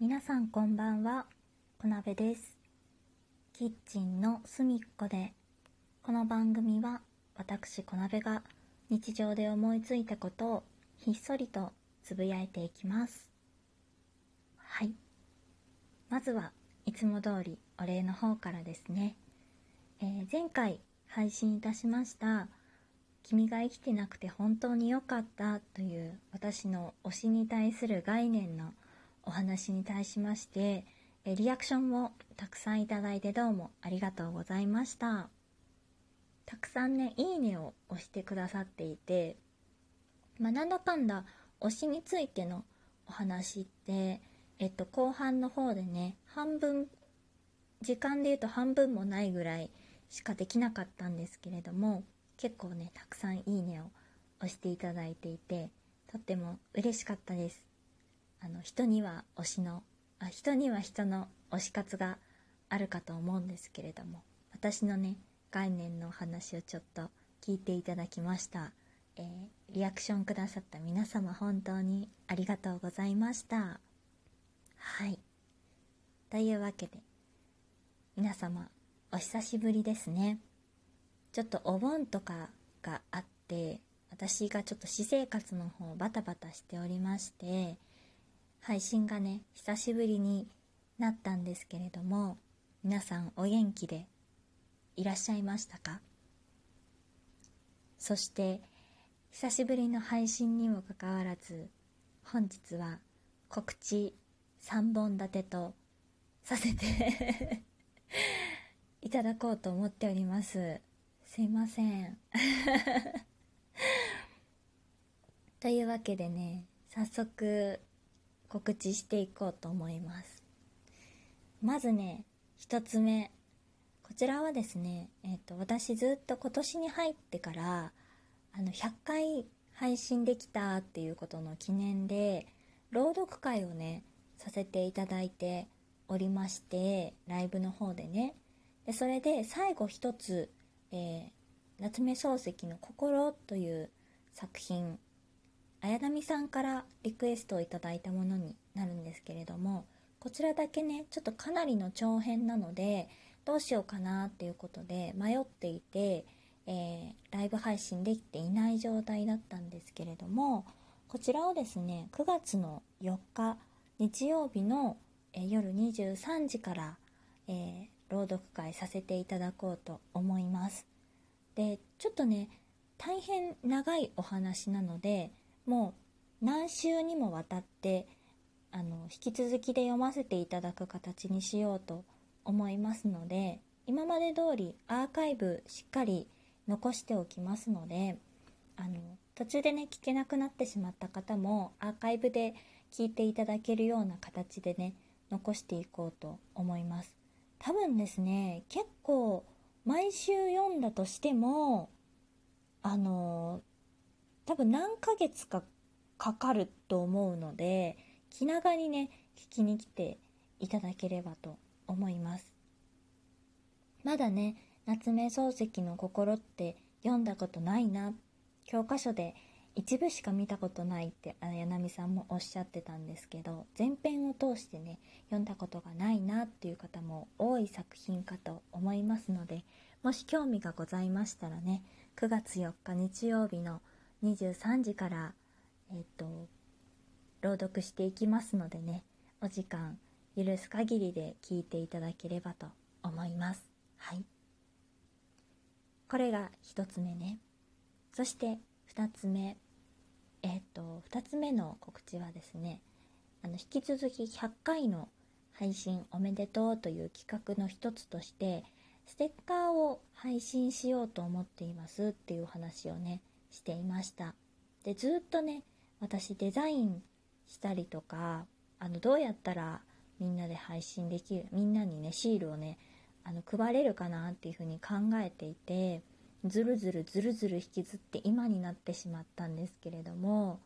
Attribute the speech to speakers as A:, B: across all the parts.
A: 皆さんこんばんは、小鍋です。キッチンの隅っこで、この番組は私小鍋が日常で思いついたことをひっそりとつぶやいていきます。はい。まずはいつも通りお礼の方からですね。えー前回配信いたしました君が生きてなくて本当に良かったという私の推しに対する概念のお話に対しましてえリアクションをたくさんいただいてどうもありがとうございました。たくさんねいいねを押してくださっていてまあなんだかんだ推しについてのお話ってえっと後半の方でね半分時間で言うと半分もないぐらいしかできなかったんですけれども結構ねたくさんいいねを押していただいていてとっても嬉しかったです。あの人には推しのあ人には人の推し活があるかと思うんですけれども私のね概念のお話をちょっと聞いていただきました、えーリアクションくださった皆様本当にありがとうございました。はい。というわけで皆様お久しぶりですね。ちょっとお盆とかがあって私がちょっと私生活の方バタバタしておりまして配信がね久しぶりになったんですけれども皆さんお元気でいらっしゃいましたか？そして久しぶりの配信にもかかわらず本日は告知3本立てとさせて いただこうと思っております。すいません。というわけでね早速告知していこうと思います。まずね一つ目。こちらはですね、えっと私ずっと今年に入ってからあの100回配信できたっていうことの記念で朗読会をねさせていただいておりましてライブの方でね。でそれで最後一つ、えー夏目漱石の「心」という作品綾波さんからリクエストをいただいたものになるんですけれどもこちらだけねちょっとかなりの長編なのでどうしようかなっていうことで迷っていて、えーライブ配信できていない状態だったんですけれどもこちらをですね9月の4日日曜日の、え夜23時から、えー朗読会させていただこうと思います。でちょっとね大変長いお話なのでもう何週にもわたってあの引き続きで読ませていただく形にしようと思いますので今まで通りアーカイブしっかり残しておきますのであの途中でね聞けなくなってしまった方もアーカイブで聞いていただけるような形でね残していこうと思います。多分ですね結構毎週読んだとしてもあの多分何ヶ月かかかると思うので気長にね聞きに来ていただければと思います。まだね夏目漱石の心って読んだことないな。教科書で一部しか見たことないってあやなみさんもおっしゃってたんですけど前編を通してね読んだことがないなっていう方も多い作品かと思いますのでもし興味がございましたらね9月4日日曜日の23時からえっ、と朗読していきますのでねお時間許す限りで聞いていただければと思います。はい。これが1つ目ね。そして2つ目。えっ、と2つ目の告知はですねあの引き続き100回の配信おめでとうという企画の一つとしてステッカーを配信しようと思っていますっていう話をねしていました。でずっとね私デザインしたりとかあのどうやったらみんなで配信できるみんなにねシールをねあの配れるかなっていうふうに考えていてずるずるずるずる引きずって今になってしまったんですけれども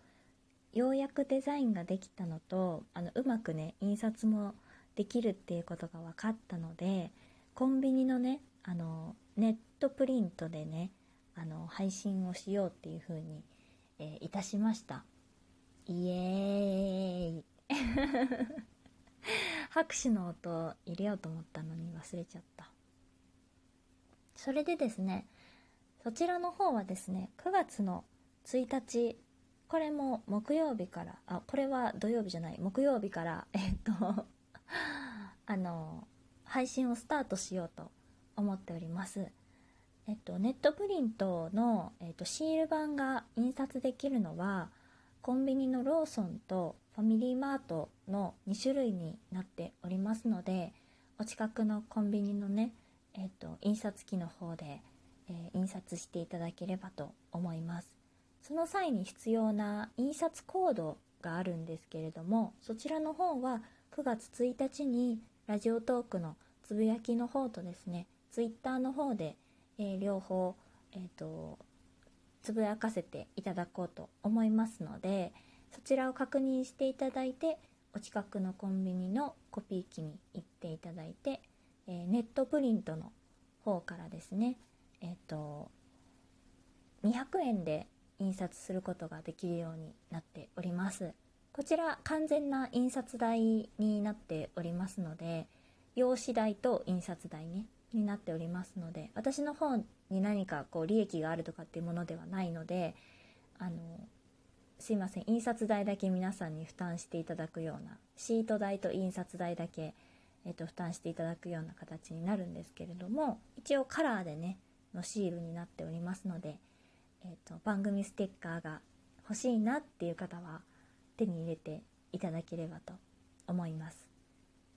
A: ようやくデザインができたのとあのうまくね印刷もできるっていうことが分かったのでコンビニのねあのネットプリントでねあの配信をしようっていうふうに、えーいたしました。イエーイ。拍手の音入れようと思ったのに忘れちゃった。それでですねそちらの方はですね9月の1日これも木曜日からあこれは土曜日じゃない木曜日から えっとあの配信をスタートしようと思っております。えっとネットプリントの、えっと、シール版が印刷できるのはコンビニのローソンとファミリーマートの2種類になっておりますのでお近くのコンビニのね、えっと、印刷機の方で、えー、印刷していただければと思います。その際に必要な印刷コードがあるんですけれどもそちらの方は9月1日にラジオトークのつぶやきの方とですねツイッターの方で、えー、両方、えーと、つぶやかせていただこうと思いますのでそちらを確認していただいてお近くのコンビニのコピー機に行っていただいて、えー、ネットプリントの方からですねえっ、ー、と200円で印刷することができるようになっております。こちら完全な印刷代になっておりますので用紙代と印刷代ねになっておりますので私の方に何かこう利益があるとかっていうものではないのであのすいません印刷代だけ皆さんに負担していただくようなシート代と印刷代だけ、えーと、負担していただくような形になるんですけれども一応カラーでねのシールになっておりますのでえーと、番組ステッカーが欲しいなっていう方は手に入れていただければと思います。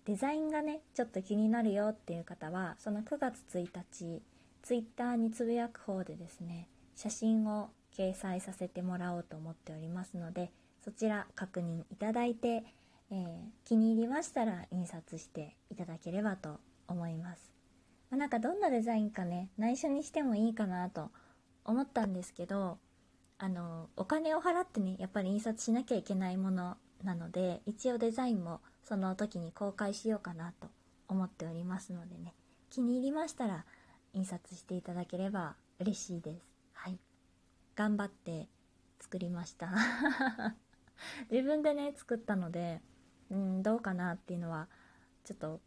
A: デザインがねちょっと気になるよっていう方はその9月1日ツイッターにつぶやく方でですね写真を掲載させてもらおうと思っておりますのでそちら確認いただいて、えー、気に入りましたら印刷していただければと思います、まあ、なんかどんなデザインかね内緒にしてもいいかなと思ったんですけどあのお金を払ってねやっぱり印刷しなきゃいけないものなので一応デザインもその時に公開しようかなと思っておりますのでね。気に入りましたら印刷していただければ嬉しいです。はい。頑張って作りました。自分でね作ったのでうんどうかなっていうのはちょっと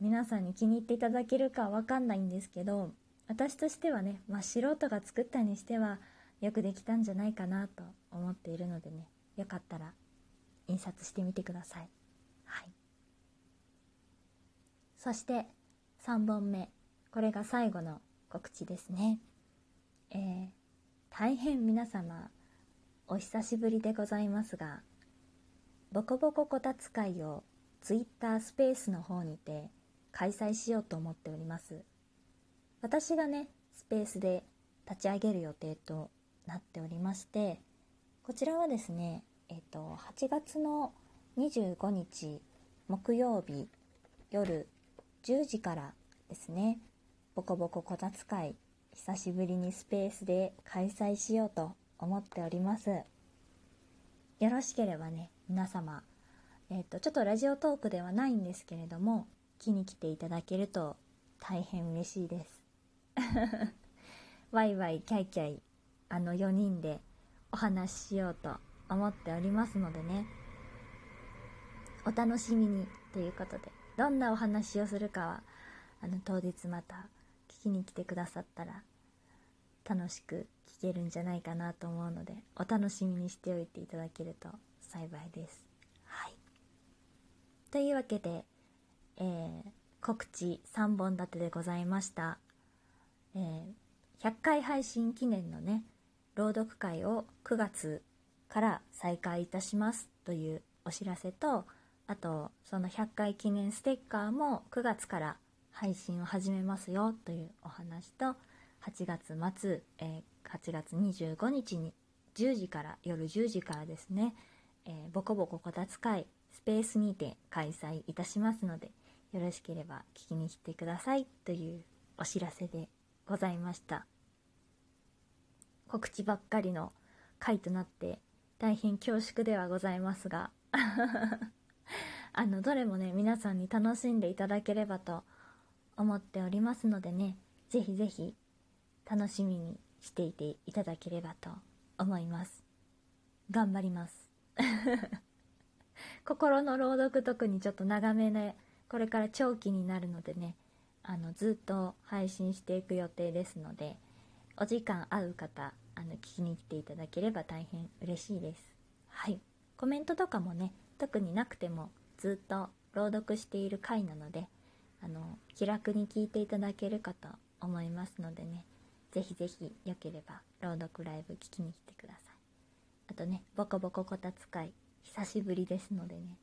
A: 皆さんに気に入っていただけるかわかんないんですけど私としてはね、まあ、素人が作ったにしてはよくできたんじゃないかなと思っているのでねよかったら印刷してみてください。はい。そして3本目。これが最後の告知ですね。えー、大変皆様お久しぶりでございますがボコボコこたつ会を Twitter スペースの方にて開催しようと思っております。私がねスペースで立ち上げる予定となっておりましてこちらはですねえっ、と8月の25日木曜日夜10時からですね。ボコボコこたつ会久しぶりにスペースで開催しようと思っております。よろしければね皆様えっ、とちょっとラジオトークではないんですけれども気に来ていただけると大変嬉しいです。ワイワイキャイキャイあの4人でお話ししようと思っておりますのでねお楽しみにということでどんなお話をするかはあの当日また聞きに来てくださったら楽しく聞けるんじゃないかなと思うのでお楽しみにしておいていただけると幸いです。はい、というわけで、えー、告知3本立てでございました。えー、100回配信記念のね朗読会を9月から再開いたしますというお知らせとあとその100回記念ステッカーも9月から配信を始めますよというお話と8月末、えー、8月25日に10時から夜10時からですね、えー、ボコボコこたつ会スペースにて開催いたしますのでよろしければ聞きに来てくださいというお知らせでございました。告知ばっかりの回となって大変恐縮ではございますが。あのどれもね皆さんに楽しんでいただければと思っておりますのでねぜひぜひ楽しみにしていていただければと思います。頑張ります。心の朗読特にちょっと長めでこれから長期になるのでねあのずっと配信していく予定ですのでお時間合う方あの聞きに来ていただければ大変嬉しいです。はい。コメントとかもね特になくてもずっと朗読している回なのであの気楽に聞いていただけるかと思いますのでねぜひぜひよければ朗読ライブ聞きに来てください。あとねボコボコこたつ会久しぶりですのでね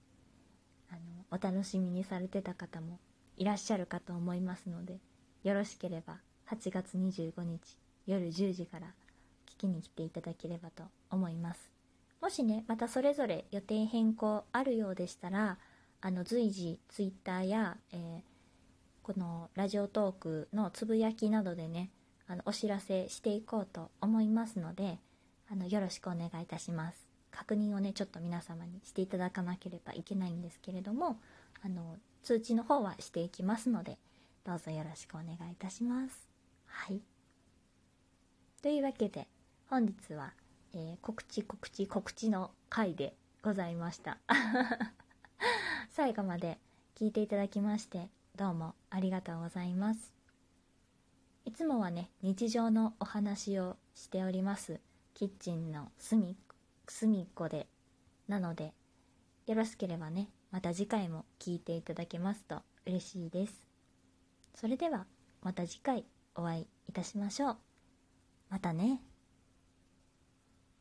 A: あのお楽しみにされてた方もいらっしゃるかと思いますのでよろしければ8月25日夜10時から聞きに来ていただければと思います。もしねまたそれぞれ予定変更あるようでしたらあの随時 Twitter や、えー、このラジオトークのつぶやきなどでねあのお知らせしていこうと思いますのであのよろしくお願いいたします。確認をねちょっと皆様にしていただかなければいけないんですけれどもあの通知の方はしていきますのでどうぞよろしくお願いいたします。はい。というわけで本日は、えー、告知告知告知の回でございました。最後まで聞いていただきましてどうもありがとうございます。いつもはね日常のお話をしております。キッチンの隅隅っこで。なのでよろしければねまた次回も聞いていただけますと嬉しいです。それではまた次回お会いいたしましょう。またね。